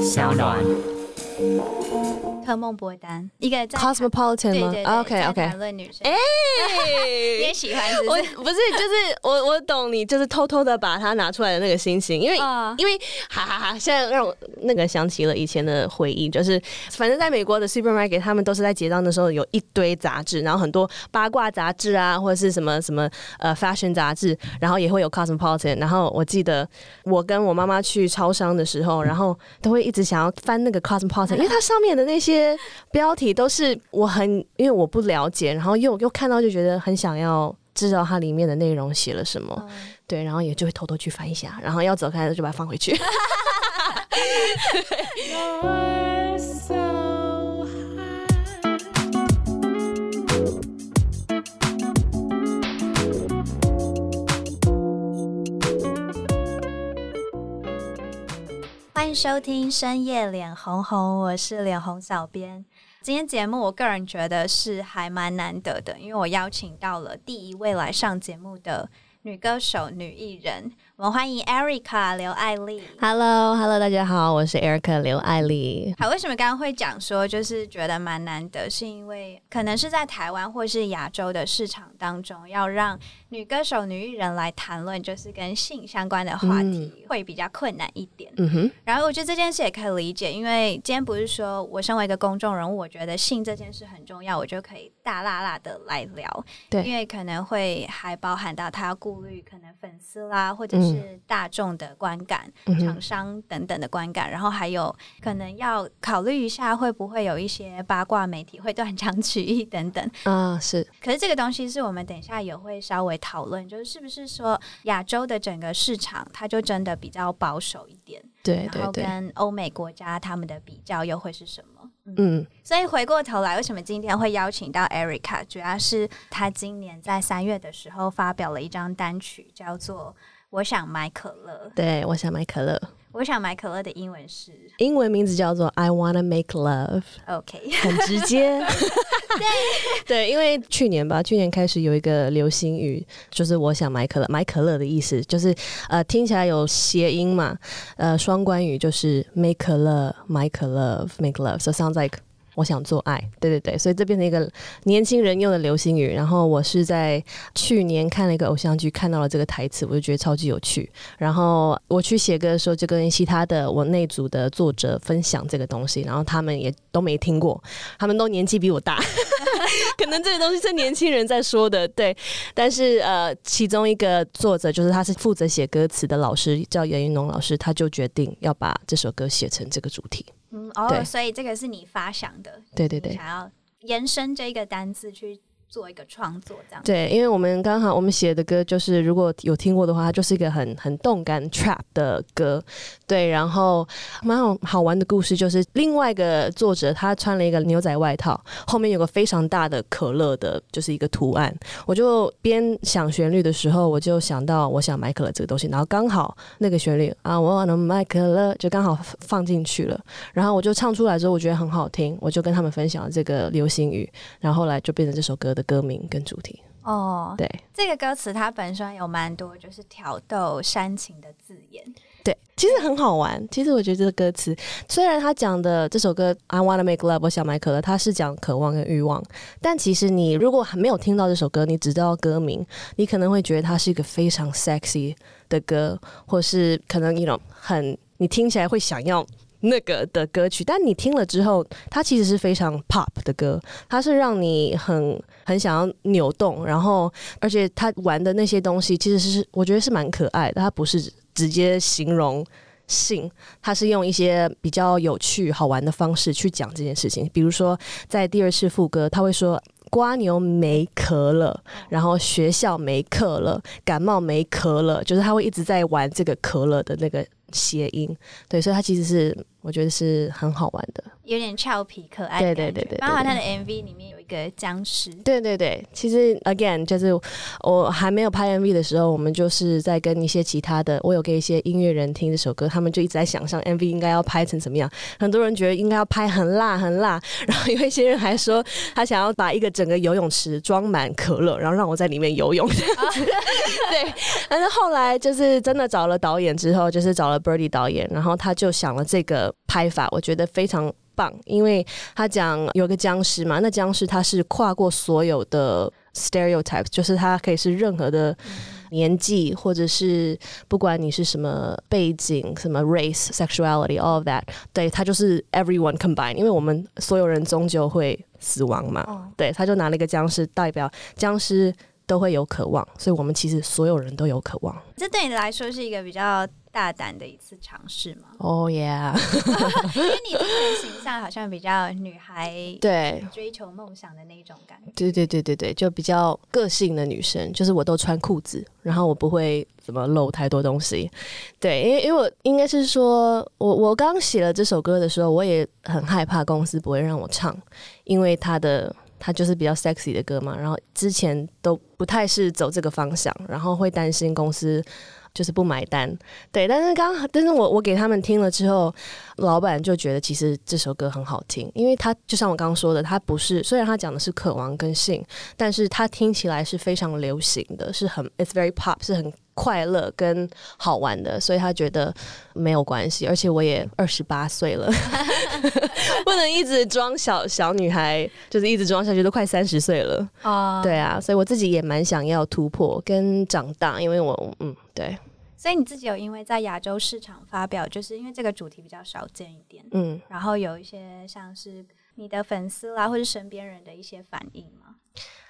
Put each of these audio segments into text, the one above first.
小暖。科梦波丹，一个在 Cosmopolitan 吗？对对对，OK OK。谈论女生，哎，你 也喜欢是不我？不是，就是我我懂你，就是偷偷的把它拿出来的那个心情，因为、哦因为哈哈哈，现在让我那个想起了以前的回忆，就是反正在美国的 supermarket，他们都是在结账的时候有一堆杂志，然后很多八卦杂志啊，或者是什么什么呃 fashion 杂志，然后也会有 Cosmopolitan，然后我记得我跟我妈妈去超商的时候，然后都会一直想要翻那个 Cosmopolitan，因为它上面的那些标题都是我很因为我不了解，然后又又看到就觉得很想要知道它里面的内容写了什么，对，然后也就会偷偷去翻一下，然后要走开了就把它放回去。收听深夜脸红红，我是脸红小编。今天节目我个人觉得是还蛮难得的，因为我邀请到了第一位来上节目的女歌手、女艺人。我们欢迎 Erica 刘艾丽。Hello，Hello，大家好，我是 Erica 刘艾丽。好，为什么刚刚会讲说就是觉得蛮难得？是因为可能是在台湾或是亚洲的市场当中，要让女歌手、女艺人来谈论就是跟性相关的话题，会比较困难一点。嗯哼，然后我觉得这件事也可以理解，因为今天不是说我身为一个公众人物，我觉得性这件事很重要，我就可以大辣辣的来聊。对因为可能会还包含到他要顾虑可能粉丝啦，或者是大众的观感、嗯厂商等等的观感，然后还有可能要考虑一下会不会有一些八卦媒体会断章取义等等。啊，是，可是这个东西是我们等一下也会稍微讨论，就是是不是说亚洲的整个市场，它就真的比较保守一点。对对对，然后跟欧美国家他们的比较又会是什么？嗯，嗯，所以回过头来，为什么今天会邀请到 Erica？主要是她今年在三月的时候发表了一张单曲，叫做《我想买可乐》。对，我想买可乐，我想买可乐的英文是 英文名字叫做 I wanna make love，OK。很直接。对 对，因为去年吧，去年开始有一个流行语，就是我想买可乐，买可乐的意思就是呃听起来有谐音嘛，呃双关语就是 make 可乐，买可乐，make love，so sounds like。我想做爱，对对对，所以这变成一个年轻人用的流行语。然后我是在去年看了一个偶像剧，看到了这个台词，我就觉得超级有趣。然后我去写歌的时候，就跟其他的我那组的作者分享这个东西，然后他们也都没听过，他们都年纪比我大，可能这个东西是年轻人在说的，对。但是呃，其中一个作者就是他是负责写歌词的老师，叫严云龙老师，他就决定要把这首歌写成这个主题。嗯，哦，所以这个是你发想的，对对对。想要延伸这个单字去做一个创作，这样。对，因为我们刚好我们写的歌就是如果有听过的话，它就是一个很很动感 trap 的歌。对，然后蛮好好玩的故事就是另外一个作者他穿了一个牛仔外套，后面有个非常大的可乐的，就是一个图案。我就边想旋律的时候，我就想到我想买可乐这个东西，然后刚好那个旋律啊，我能买可乐就刚好放进去了。然后我就唱出来之后，我觉得很好听，我就跟他们分享了这个流行语，然后后来就变成这首歌的歌名跟主题。哦，对。这个歌词它本身有蛮多就是挑逗煽情的字眼。对，其实很好玩。其实我觉得这个歌词，虽然他讲的这首歌《I Wanna Make Love》，我想买可乐，他是讲渴望跟欲望，但其实你如果还没有听到这首歌，你只知道歌名，你可能会觉得它是一个非常 sexy 的歌，或是可能一种很你听起来会想要那个的歌曲。但你听了之后，它其实是非常 pop 的歌，它是让你很很想要扭动，然后而且他玩的那些东西，其实是我觉得是蛮可爱的，他不是。直接形容性，他是用一些比较有趣、好玩的方式去讲这件事情。比如说，在第二次副歌，他会说“瓜牛没壳了”，然后学校没课了，感冒没壳了，就是他会一直在玩这个“壳了”的那个谐音。对，所以他其实是我觉得是很好玩的，有点俏皮可爱。对对对对，对，包括他的 MV 里面有一个僵尸。对对对，其实 again 就是我还没有拍 MV 的时候，我们就是在跟一些其他的，我有给一些音乐人听这首歌，他们就一直在想象 MV 应该要拍成怎么样。很多人觉得应该要拍很辣很辣，然后有一些人还说他想要把一个整个游泳池装满可乐，然后让我在里面游泳。对，但是后来就是真的找了导演之后，就是找了 Birdy 导演，然后他就想了这个拍法，我觉得非常。棒，因为他讲有个僵尸嘛，那僵尸他是跨过所有的 stereotypes，就是他可以是任何的年纪，或者是不管你是什么背景、什么 race、sexuality、all of that，对，他就是 everyone combined，因为我们所有人终究会死亡嘛，哦、对，他就拿了一个僵尸代表僵尸都会有渴望，所以我们其实所有人都有渴望。这对你来说是一个比较大胆的一次尝试吗？哦，yeah，因为你这个形象好像比较女孩，对，追求梦想的那种感觉。对对对对对，就比较个性的女生，就是我都穿裤子，然后我不会怎么露太多东西。对，因为因为我应该是说，我我刚写了这首歌的时候，我也很害怕公司不会让我唱，因为他的他就是比较 sexy 的歌嘛，然后之前都不太是走这个方向，然后会担心公司。就是不买单，对，但是刚，但是我我给他们听了之后，老板就觉得其实这首歌很好听，因为他就像我刚刚说的，他不是虽然他讲的是渴望跟性，但是他听起来是非常流行的，是很 it's very pop，是很快乐跟好玩的，所以他觉得没有关系，而且我也二十八岁了，不能一直装小小女孩，就是一直装下去，都快三十岁了啊，uh. 对啊，所以我自己也蛮想要突破跟长大，因为我嗯。对，所以你自己有因为在亚洲市场发表，就是因为这个主题比较少见一点，嗯，然后有一些像是你的粉丝啦，或是身边人的一些反应吗？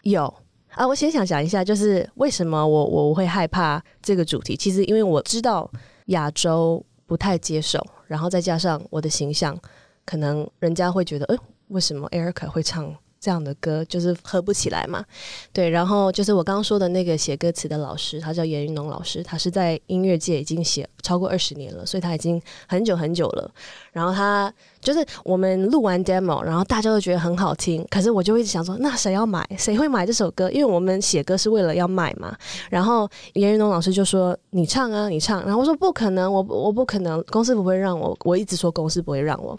有啊，我先想想一下，就是为什么我我会害怕这个主题？其实因为我知道亚洲不太接受，然后再加上我的形象，可能人家会觉得，哎，为什么 Erica 会唱？这样的歌就是合不起来嘛，对。然后就是我刚刚说的那个写歌词的老师，他叫严云龙老师，他是在音乐界已经写超过二十年了，所以他已经很久很久了。然后他就是我们录完 demo，然后大家都觉得很好听，可是我就一直想说，那谁要买？谁会买这首歌？因为我们写歌是为了要卖嘛。然后严云龙老师就说：“你唱啊，你唱。”然后我说：“不可能，我我不可能，公司不会让我。”我一直说公司不会让我。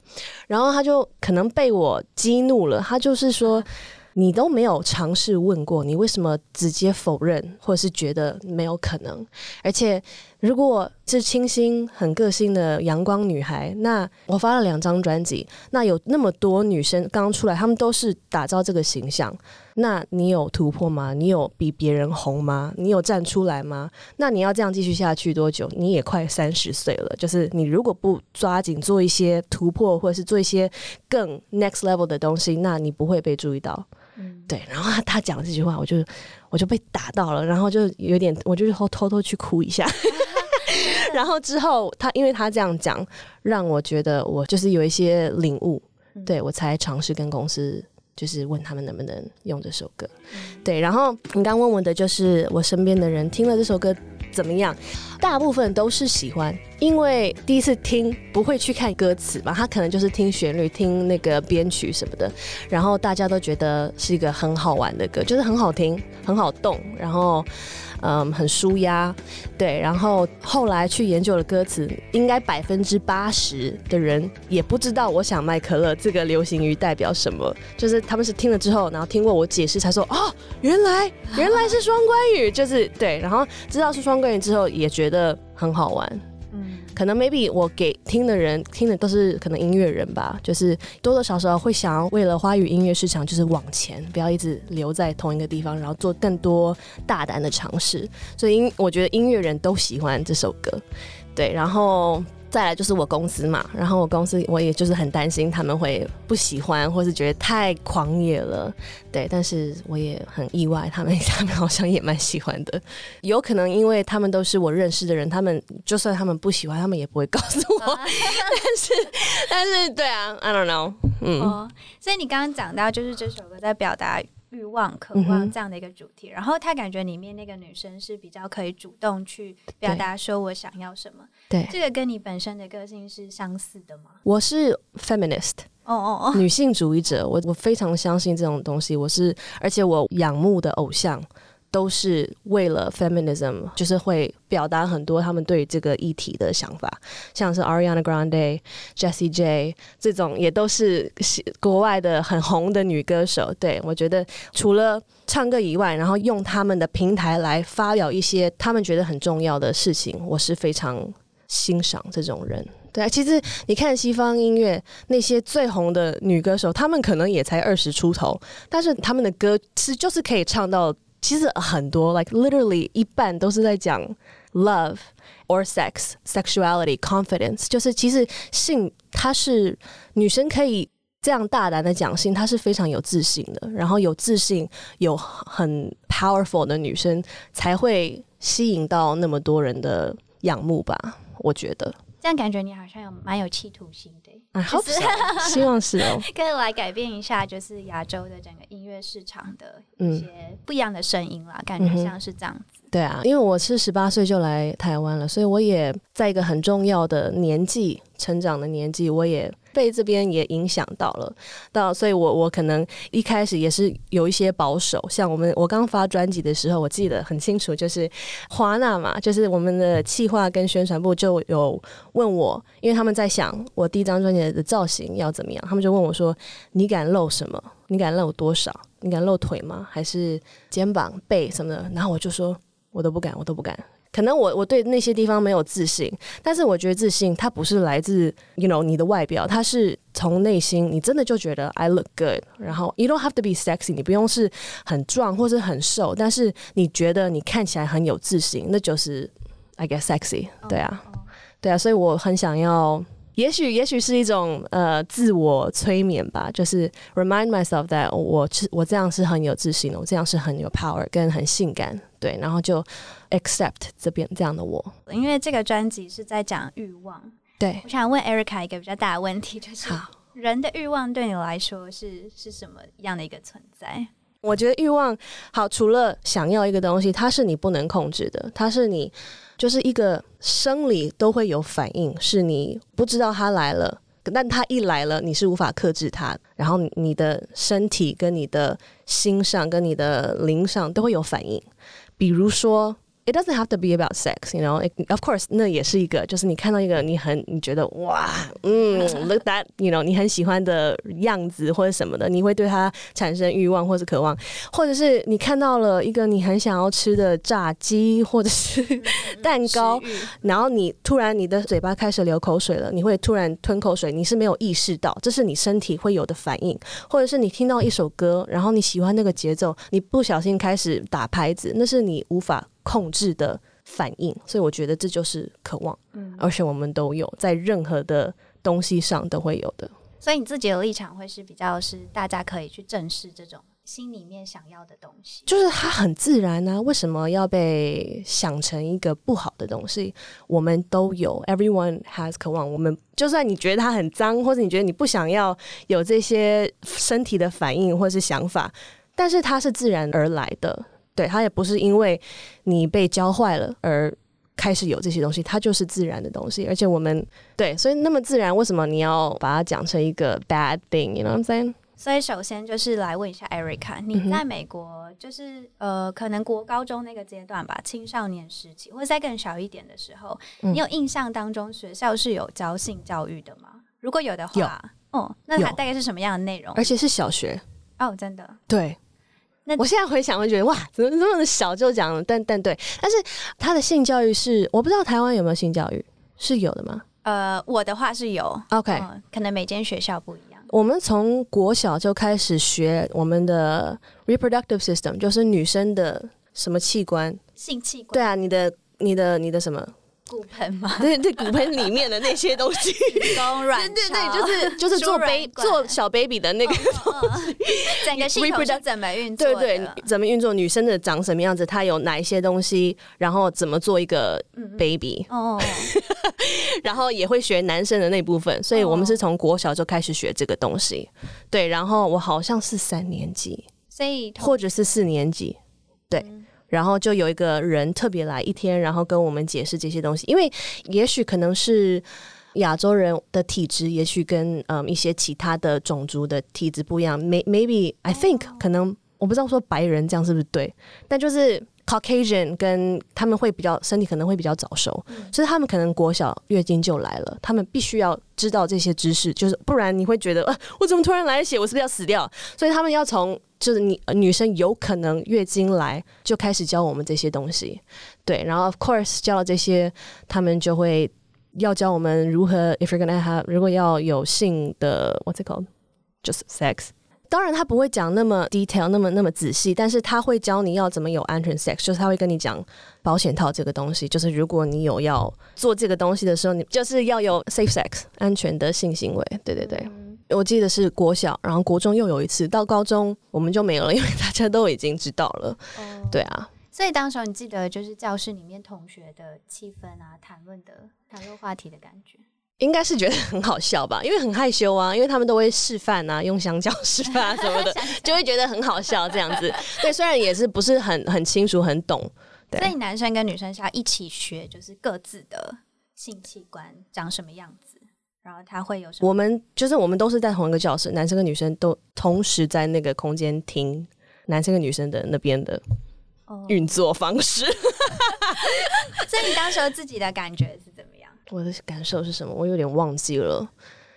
然后他就可能被我激怒了，他就是说。你都没有尝试问过，你为什么直接否认，或者是觉得没有可能？而且，如果是清新、很个性的阳光女孩，那我发了两张专辑，那有那么多女生刚出来，她们都是打造这个形象，那你有突破吗？你有比别人红吗？你有站出来吗？那你要这样继续下去多久？你也快三十岁了，就是你如果不抓紧做一些突破，或者是做一些更 next level 的东西，那你不会被注意到。嗯，对，然后他他讲这句话，我就我就被打到了，然后就有点，我就偷偷偷去哭一下。然后之后他因为他这样讲，让我觉得我就是有一些领悟，对，我才尝试跟公司就是问他们能不能用这首歌。对，然后你刚问我的就是我身边的人听了这首歌。怎么样？大部分都是喜欢，因为第一次听不会去看歌词嘛，他可能就是听旋律、听那个编曲什么的，然后大家都觉得是一个很好玩的歌，就是很好听、很好动，然后。嗯，很舒压，对。然后后来去研究了歌词，应该百分之八十的人也不知道我想卖可乐这个流行语代表什么，就是他们是听了之后，然后听过我解释才说，哦，原来原来是双关语，就是对。然后知道是双关语之后，也觉得很好玩。可能 maybe 我给听的人听的都是可能音乐人吧，就是多多少少会想要为了花语音乐市场就是往前，不要一直留在同一个地方，然后做更多大胆的尝试。所以音，我觉得音乐人都喜欢这首歌，对，然后。再来就是我公司嘛，然后我公司我也就是很担心他们会不喜欢，或是觉得太狂野了，对。但是我也很意外，他们他们好像也蛮喜欢的。有可能因为他们都是我认识的人，他们就算他们不喜欢，他们也不会告诉我。啊、但是但是对啊，I don't know，嗯。哦，所以你刚刚讲到就是这首歌在表达。欲望、渴望这样的一个主题，嗯、然后他感觉里面那个女生是比较可以主动去表达，说我想要什么。对，这个跟你本身的个性是相似的吗？我是 feminist，哦哦哦，女性主义者，我我非常相信这种东西。我是，而且我仰慕的偶像都是为了 feminism，就是会表达很多他们对这个议题的想法，像是 Ariana Grande、Jessie J 这种，也都是国外的很红的女歌手。对，我觉得除了唱歌以外，然后用他们的平台来发表一些他们觉得很重要的事情，我是非常欣赏这种人。对啊，其实你看西方音乐那些最红的女歌手，她们可能也才二十出头，但是她们的歌是就是可以唱到，其实很多，like literally 一半都是在讲 love or sex, sexuality, confidence，就是其实性，她是女生可以这样大胆的讲性，她是非常有自信的，然后有自信、有很 powerful 的女生才会吸引到那么多人的仰慕吧，我觉得。这样感觉你好像有蛮有企图心的，啊，好，希望是哦，可以来改变一下，就是亚洲的整个音乐市场的一些不一样的声音啦，嗯、感觉像是这样子。对啊，因为我是十八岁就来台湾了，所以我也在一个很重要的年纪成长的年纪，我也。被这边也影响到了，到所以我我可能一开始也是有一些保守，像我们我刚发专辑的时候，我记得很清楚，就是华纳嘛，就是我们的企划跟宣传部就有问我，因为他们在想我第一张专辑的造型要怎么样，他们就问我说：“你敢露什么？你敢露多少？你敢露腿吗？还是肩膀、背什么的？”然后我就说：“我都不敢，我都不敢。”可能我我对那些地方没有自信，但是我觉得自信它不是来自 you know 你的外表，它是从内心，你真的就觉得 I look good，然后 you don't have to be sexy，你不用是很壮或是很瘦，但是你觉得你看起来很有自信，那就是 I guess sexy，对啊，对啊，所以我很想要。也许，也许是一种呃自我催眠吧，就是 remind myself that 我是我这样是很有自信的，我这样是很有 power 跟很性感，对，然后就 accept 这边这样的我。因为这个专辑是在讲欲望，对，我想问 Erica 一个比较大的问题，就是好人的欲望对你来说是是什么样的一个存在？我觉得欲望好，除了想要一个东西，它是你不能控制的，它是你。就是一个生理都会有反应，是你不知道它来了，但它一来了，你是无法克制它，然后你的身体跟你的心上跟你的灵上都会有反应，比如说。It doesn't have to be about sex, you know. It, of course，那也是一个，就是你看到一个你很你觉得哇，嗯，look that, you know，你很喜欢的样子或者什么的，你会对它产生欲望或是渴望，或者是你看到了一个你很想要吃的炸鸡或者是 蛋糕，然后你突然你的嘴巴开始流口水了，你会突然吞口水，你是没有意识到，这是你身体会有的反应，或者是你听到一首歌，然后你喜欢那个节奏，你不小心开始打拍子，那是你无法。控制的反应，所以我觉得这就是渴望，嗯，而且我们都有在任何的东西上都会有的。所以你自己的立场会是比较是大家可以去正视这种心里面想要的东西，就是它很自然啊，为什么要被想成一个不好的东西？我们都有，everyone has 渴望。我们就算你觉得它很脏，或者你觉得你不想要有这些身体的反应或是想法，但是它是自然而来的。对，它也不是因为你被教坏了而开始有这些东西，它就是自然的东西。而且我们对，所以那么自然，为什么你要把它讲成一个 bad thing？You know what I'm saying？所以首先就是来问一下 Erica，你在美国就是、嗯、呃，可能国高中那个阶段吧，青少年时期，或者再更小一点的时候，嗯、你有印象当中学校是有教性教育的吗？如果有的话，哦，那它大概是什么样的内容？而且是小学哦，真的对。那我现在回想，会觉得哇，怎么这么小就讲了？但但对，但是他的性教育是，我不知道台湾有没有性教育，是有的吗？呃，我的话是有，OK，、呃、可能每间学校不一样。我们从国小就开始学我们的 reproductive system，就是女生的什么器官？性器官？对啊，你的、你的、你的什么？骨盆吗？对对，骨盆里面的那些东西，子宫、卵巢，对对对，就是就是做 baby 做小 baby 的那个东西，整个系统是怎么运作？对对，怎么运作？女生的长什么样子？她有哪一些东西？然后怎么做一个 baby？哦，然后也会学男生的那部分，所以我们是从国小就开始学这个东西。对，然后我好像是三年级，所以或者是四年级，对。然后就有一个人特别来一天，然后跟我们解释这些东西。因为也许可能是亚洲人的体质也许跟嗯一些其他的种族的体质不一样。May maybe I think 可能我不知道说白人这样是不是对，但就是 Caucasian 跟他们会比较身体可能会比较早熟，嗯、所以他们可能国小月经就来了，他们必须要知道这些知识，就是不然你会觉得呃，我怎么突然来血，我是不是要死掉？所以他们要从就是你女生有可能月经来就开始教我们这些东西，对，然后 of course 教了这些，他们就会要教我们如何 if you're gonna have 如果要有性的 what's it called just sex。当然，他不会讲那么 detail，那么那么仔细，但是他会教你要怎么有安全 sex，就是他会跟你讲保险套这个东西，就是如果你有要做这个东西的时候，你就是要有 safe sex，安全的性行为。对对对，嗯、我记得是国小，然后国中又有一次，到高中我们就没有了，因为大家都已经知道了。哦、对啊，所以当时你记得就是教室里面同学的气氛啊，谈论的谈论话题的感觉。应该是觉得很好笑吧，因为很害羞啊，因为他们都会示范啊，用香蕉 示范啊什么的，就会觉得很好笑这样子。对，虽然也是不是很很清楚很懂。对，所以男生跟女生是要一起学，就是各自的性器官长什么样子，然后他会有什么？我们就是我们都是在同一个教室，男生跟女生都同时在那个空间听男生跟女生的那边的运作方式。所以你当时自己的感觉是？我的感受是什么？我有点忘记了，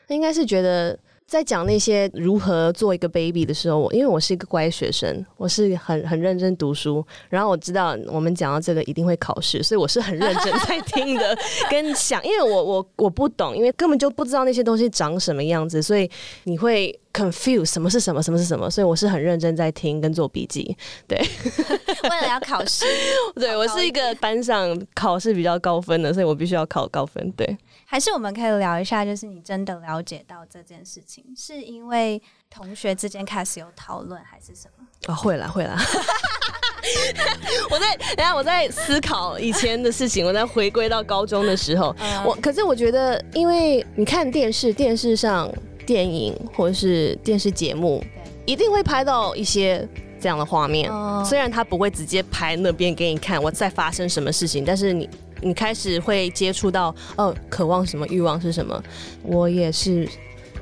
应该是觉得在讲那些如何做一个 baby 的时候，我因为我是一个乖学生，我是很很认真读书，然后我知道我们讲到这个一定会考试，所以我是很认真在听的，跟想，因为我我我不懂，因为根本就不知道那些东西长什么样子，所以你会 confuse 什么是什么，什么是什么，所以我是很认真在听跟做笔记，对，为了要考试，对我是一个班上考试比较高分的，所以我必须要考高分，对。还是我们可以聊一下，就是你真的了解到这件事情，是因为同学之间开始有讨论，还是什么？啊、哦，会啦，会啦。我在等下我在思考以前的事情，我在回归到高中的时候，嗯、我可是我觉得，因为你看电视，电视上电影或者是电视节目，一定会拍到一些这样的画面。哦、虽然他不会直接拍那边给你看我在发生什么事情，但是你。你开始会接触到哦，渴望什么，欲望是什么？我也是，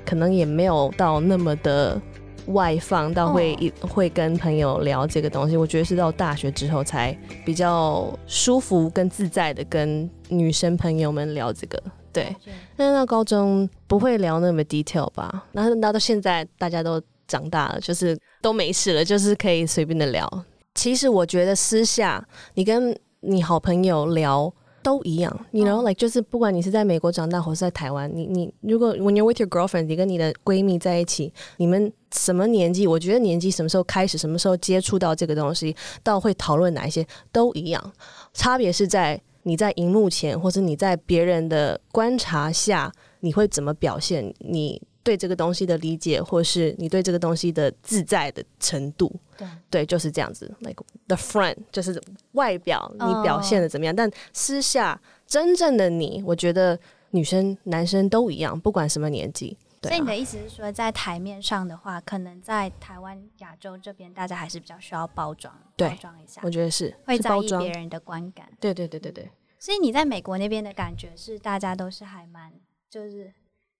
可能也没有到那么的外放，到会一、oh. 会跟朋友聊这个东西。我觉得是到大学之后才比较舒服跟自在的跟女生朋友们聊这个。对，但是到高中不会聊那么 detail 吧？然后到现在大家都长大了，就是都没事了，就是可以随便的聊。其实我觉得私下你跟你好朋友聊。都一样，你 you know like 就是不管你是在美国长大，或是在台湾，你你如果 when you're with your girlfriend，你跟你的闺蜜在一起，你们什么年纪？我觉得年纪什么时候开始，什么时候接触到这个东西，到会讨论哪一些都一样，差别是在你在荧幕前，或是你在别人的观察下，你会怎么表现你。对这个东西的理解，或是你对这个东西的自在的程度，对，对，就是这样子。Like the front，就是外表你表现的怎么样，oh. 但私下真正的你，我觉得女生男生都一样，不管什么年纪。对啊。所以你的意思是说，在台面上的话，可能在台湾、亚洲这边，大家还是比较需要包装，对，包装一下。我觉得是会在意别人的观感。对对对对对。所以你在美国那边的感觉是，大家都是还蛮就是。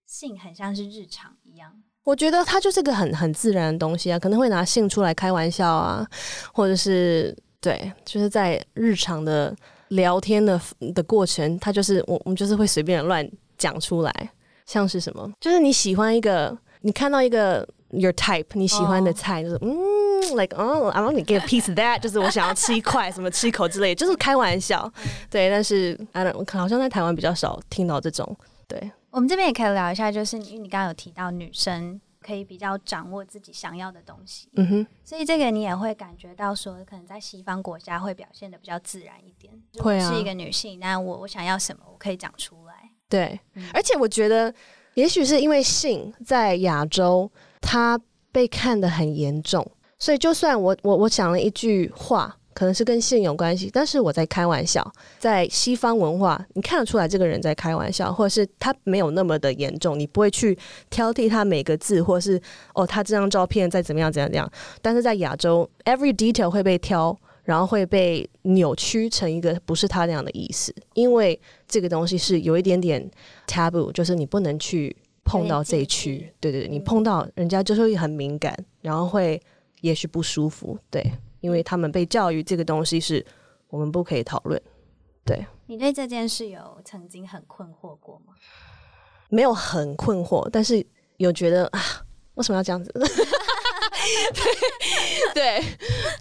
性很像是日常一样，我觉得它就是个很很自然的东西啊，可能会拿性出来开玩笑啊，或者是对，就是在日常的聊天的的过程，它就是我我们就是会随便乱讲出来，像是什么，就是你喜欢一个，你看到一个 your type 你喜欢的菜，就是、oh. 嗯，like 哦、oh,，I want to get a piece of that，就是我想要吃一块什么吃一口之类，就是开玩笑，对，但是 I don't，好像在台湾比较少听到这种，对。我们这边也可以聊一下，就是因为你刚刚有提到女生可以比较掌握自己想要的东西，嗯哼，所以这个你也会感觉到说，可能在西方国家会表现的比较自然一点。会啊，是一个女性，那我我想要什么，我可以讲出来。对，嗯、而且我觉得，也许是因为性在亚洲，它被看得很严重，所以就算我我我讲了一句话。可能是跟性有关系，但是我在开玩笑。在西方文化，你看得出来这个人在开玩笑，或者是他没有那么的严重，你不会去挑剔他每个字，或是哦，他这张照片再怎么样怎样怎样。但是在亚洲，every detail 会被挑，然后会被扭曲成一个不是他那样的意思，因为这个东西是有一点点 taboo，就是你不能去碰到这一区，对对对，你碰到人家就是会很敏感，然后会也许不舒服，对，因为他们被教育这个东西是我们不可以讨论，对。你对这件事有曾经很困惑过吗？没有很困惑，但是有觉得啊，为什么要这样子？对，对，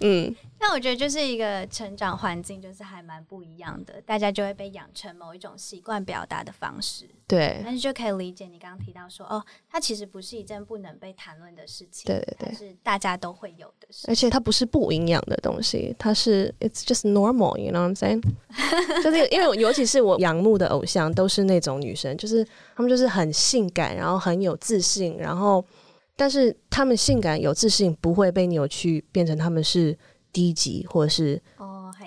嗯。那我觉得就是一个成长环境，就是还蛮不一样的，大家就会被养成某一种习惯表达的方式。对，但是就可以理解你刚刚提到说，哦，它其实不是一件不能被谈论的事情。对对对，是大家都会有的事。而且它不是不营养的东西，它是 it's just normal，you know what I'm saying？就是因为尤其是我仰慕的偶像都是那种女生，就是她们就是很性感，然后很有自信，然后但是她们性感有自信不会被扭曲变成她们是。低级或者是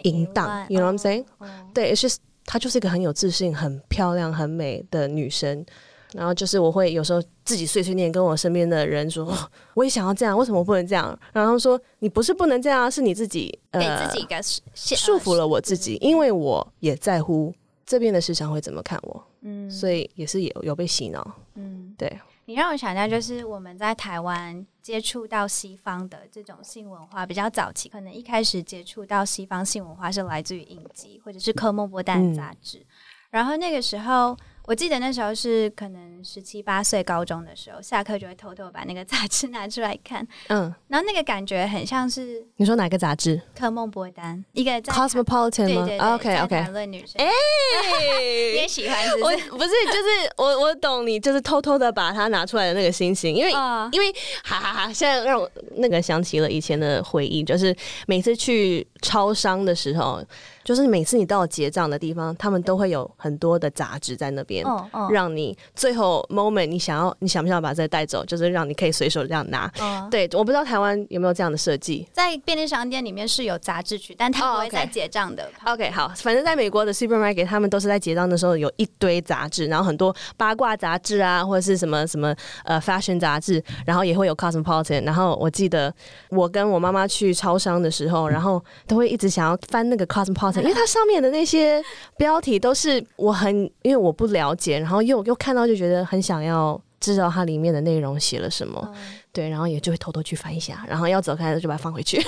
淫荡，you know what I'm saying？、Oh, 对，it's just 她就是一个很有自信、很漂亮、很美的女生。然后就是我会有时候自己碎碎念，跟我身边的人说，我也想要这样，为什么不能这样？然后说你不是不能这样，是你自己呃给自己一个束缚了我自己，因为我也在乎这边的市场会怎么看我，嗯，所以也是有有被洗脑，嗯，对。你让我想到，就是我们在台湾接触到西方的这种性文化比较早期，可能一开始接触到西方性文化是来自于影集或者是科莫波丹杂志，嗯、然后那个时候。我记得那时候是可能十七八岁高中的时候，下课就会偷偷把那个杂志拿出来看。嗯，然后那个感觉很像是你说哪个杂志？科梦波丹，一个在 Cosmopolitan 吗？对对对，OK OK。谈论女生，哎、欸，你也喜欢是不是？我不是，就是我我懂你，就是偷偷的把它拿出来的那个心情，因为、哦、因为哈哈哈，现在让我那个想起了以前的回忆，就是每次去超商的时候。就是每次你到结账的地方，他们都会有很多的杂志在那边，哦哦、让你最后 moment 你想要，你想不想把这带走？就是让你可以随手这样拿。哦、对，我不知道台湾有没有这样的设计。在便利商店里面是有杂志区，但它不会在结账的。Oh, OK，, 好，反正在美国的 supermarket，他们都是在结账的时候有一堆杂志，然后很多八卦杂志啊，或者是什么什么呃 fashion 杂志，然后也会有 cosmopolitan。然后我记得我跟我妈妈去超商的时候，然后都会一直想要翻那个 cosmopolitan。因为它上面的那些标题都是我很，因为我不了解，然后又又看到就觉得很想要知道它里面的内容写了什么，嗯、对，然后也就会偷偷去翻一下，然后要走开就把它放回去。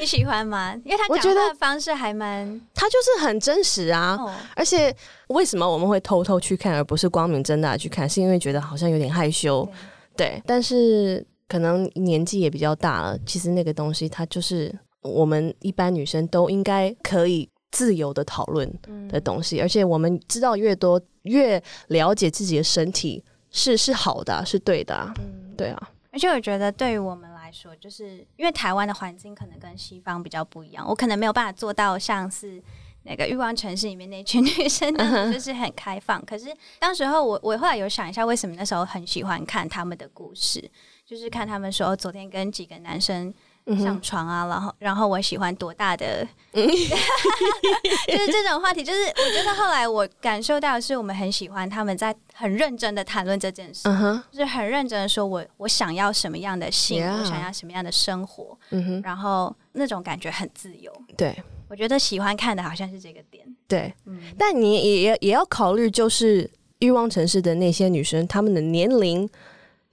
你喜欢吗？因为他讲话的方式还蛮，他就是很真实啊。哦、而且为什么我们会偷偷去看，而不是光明正大去看？是因为觉得好像有点害羞，对，对。但是可能年纪也比较大了，其实那个东西它就是。我们一般女生都应该可以自由的讨论的东西，嗯、而且我们知道越多，越了解自己的身体是是好的，是对的，嗯、对啊。而且我觉得对于我们来说，就是因为台湾的环境可能跟西方比较不一样，我可能没有办法做到像是那个欲望城市里面那群女生，就是很开放。可是当时候我我后来有想一下，为什么那时候很喜欢看他们的故事，就是看他们说昨天跟几个男生。上床啊，然后然后我喜欢多大的，就是这种话题。就是我觉得后来我感受到的是，我们很喜欢他们在很认真的谈论这件事，uh. 就是很认真的说我我想要什么样的性.我想要什么样的生活，uh. 然后那种感觉很自由。对，我觉得喜欢看的好像是这个点。对，嗯，但你也也也要考虑，就是欲望城市的那些女生，她们的年龄。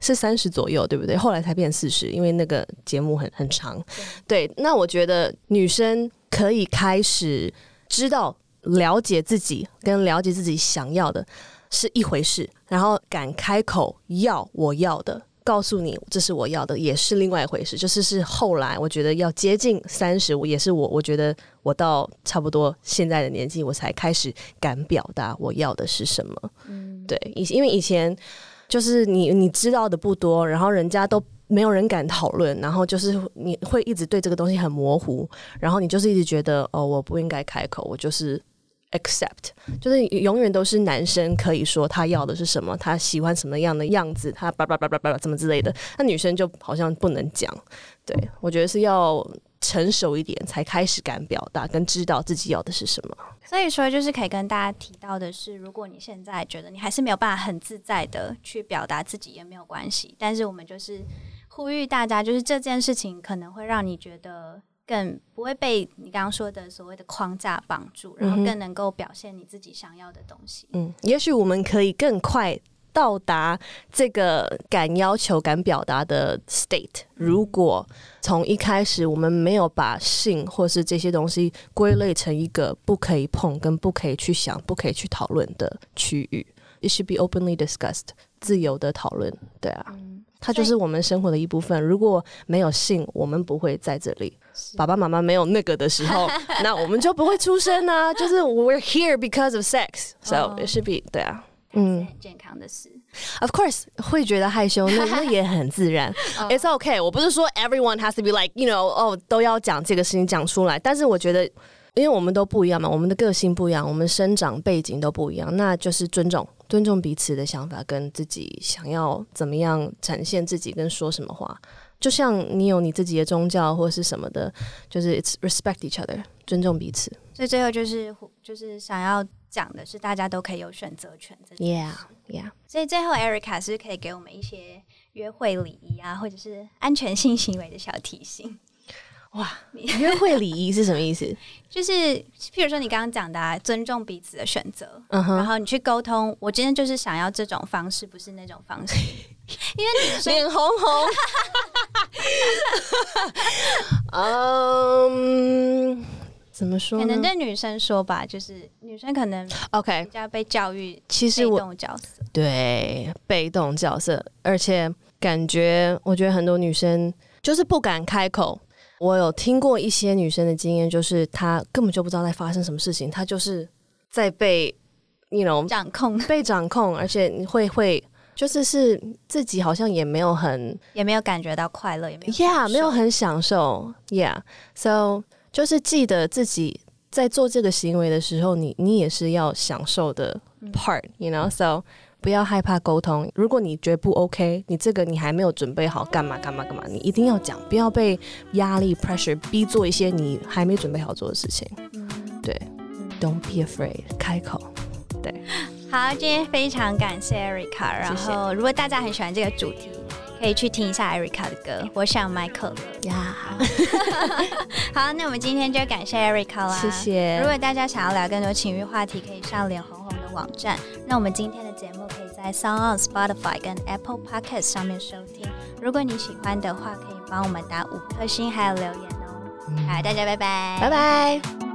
是三十左右，对不对？后来才变四十，因为那个节目很很长。对，那我觉得女生可以开始知道、了解自己，跟了解自己想要的是一回事，然后敢开口要我要的，告诉你这是我要的，也是另外一回事。就是是后来，我觉得要接近三十，我也是我，我觉得我到差不多现在的年纪，我才开始敢表达我要的是什么。嗯，对，以因为以前。就是你你知道的不多，然后人家都没有人敢讨论，然后就是你会一直对这个东西很模糊，然后你就是一直觉得哦，我不应该开口，我就是 accept，就是永远都是男生可以说他要的是什么，他喜欢什么样的样子，他叭叭叭叭叭怎么之类的，那女生就好像不能讲。对，我觉得是要成熟一点才开始敢表达，跟知道自己要的是什么。所以说，就是可以跟大家提到的是，如果你现在觉得你还是没有办法很自在的去表达自己，也没有关系。但是我们就是呼吁大家，就是这件事情可能会让你觉得更不会被你刚刚说的所谓的框架绑住，然后更能够表现你自己想要的东西。嗯，也许我们可以更快。到达这个敢要求、敢表达的 state。如果从一开始我们没有把性或是这些东西归类成一个不可以碰、跟不可以去想、不可以去讨论的区域，it should be openly discussed，自由的讨论。对啊，它就是我们生活的一部分。如果没有性，我们不会在这里。爸爸妈妈没有那个的时候，那我们就不会出生啊。就是 we're here because of sex，so it should be 对啊。嗯，很健康的事。Of course，会觉得害羞，那那也很自然。oh. It's okay。我不是说 everyone has to be like you know，哦，都要讲这个事情讲出来。但是我觉得，因为我们都不一样嘛，我们的个性不一样，我们生长背景都不一样，那就是尊重，尊重彼此的想法跟自己想要怎么样展现自己跟说什么话。就像你有你自己的宗教或是什么的，就是 it's respect each other，尊重彼此。所以最后就是就是想要。讲的是大家都可以有选择权，Yeah Yeah。所以最后，Erica 是是可以给我们一些约会礼仪啊，或者是安全性行为的小提醒？哇，约会礼仪是什么意思？就是譬如说你刚刚讲的、啊，尊重彼此的选择，uh -huh. 然后你去沟通。我今天就是想要这种方式，不是那种方式，因为你脸红红。嗯、um...。怎么说？可能对女生说吧，就是女生可能 OK 比较被教育其实我被动角色对被动角色，而且感觉我觉得很多女生就是不敢开口。我有听过一些女生的经验，就是她根本就不知道在发生什么事情，她就是在被 you know 掌控，被掌控，而且你会会就是是自己好像也没有很也没有感觉到快乐，也没有 Yeah 没有很享受 Yeah so。就是记得自己在做这个行为的时候，你你也是要享受的 part，you know，so 不要害怕沟通。如果你觉得不 OK，你这个你还没有准备好干嘛干嘛干嘛，你一定要讲，不要被压力 pressure 逼做一些你还没准备好做的事情。对，Don't be afraid，开口。对，好，今天非常感谢 Erica，然后如果大家很喜欢这个主题。可以去听一下 Erica 的歌，我想买可乐呀。好，那我们今天就感谢 Erica 啦，谢谢。如果大家想要聊更多情欲话题，可以上脸红红的网站。那我们今天的节目可以在 SoundOn、Spotify 跟 Apple Podcast 上面收听。如果你喜欢的话，可以帮我们打五颗星还有留言哦。好，大家拜拜，拜拜。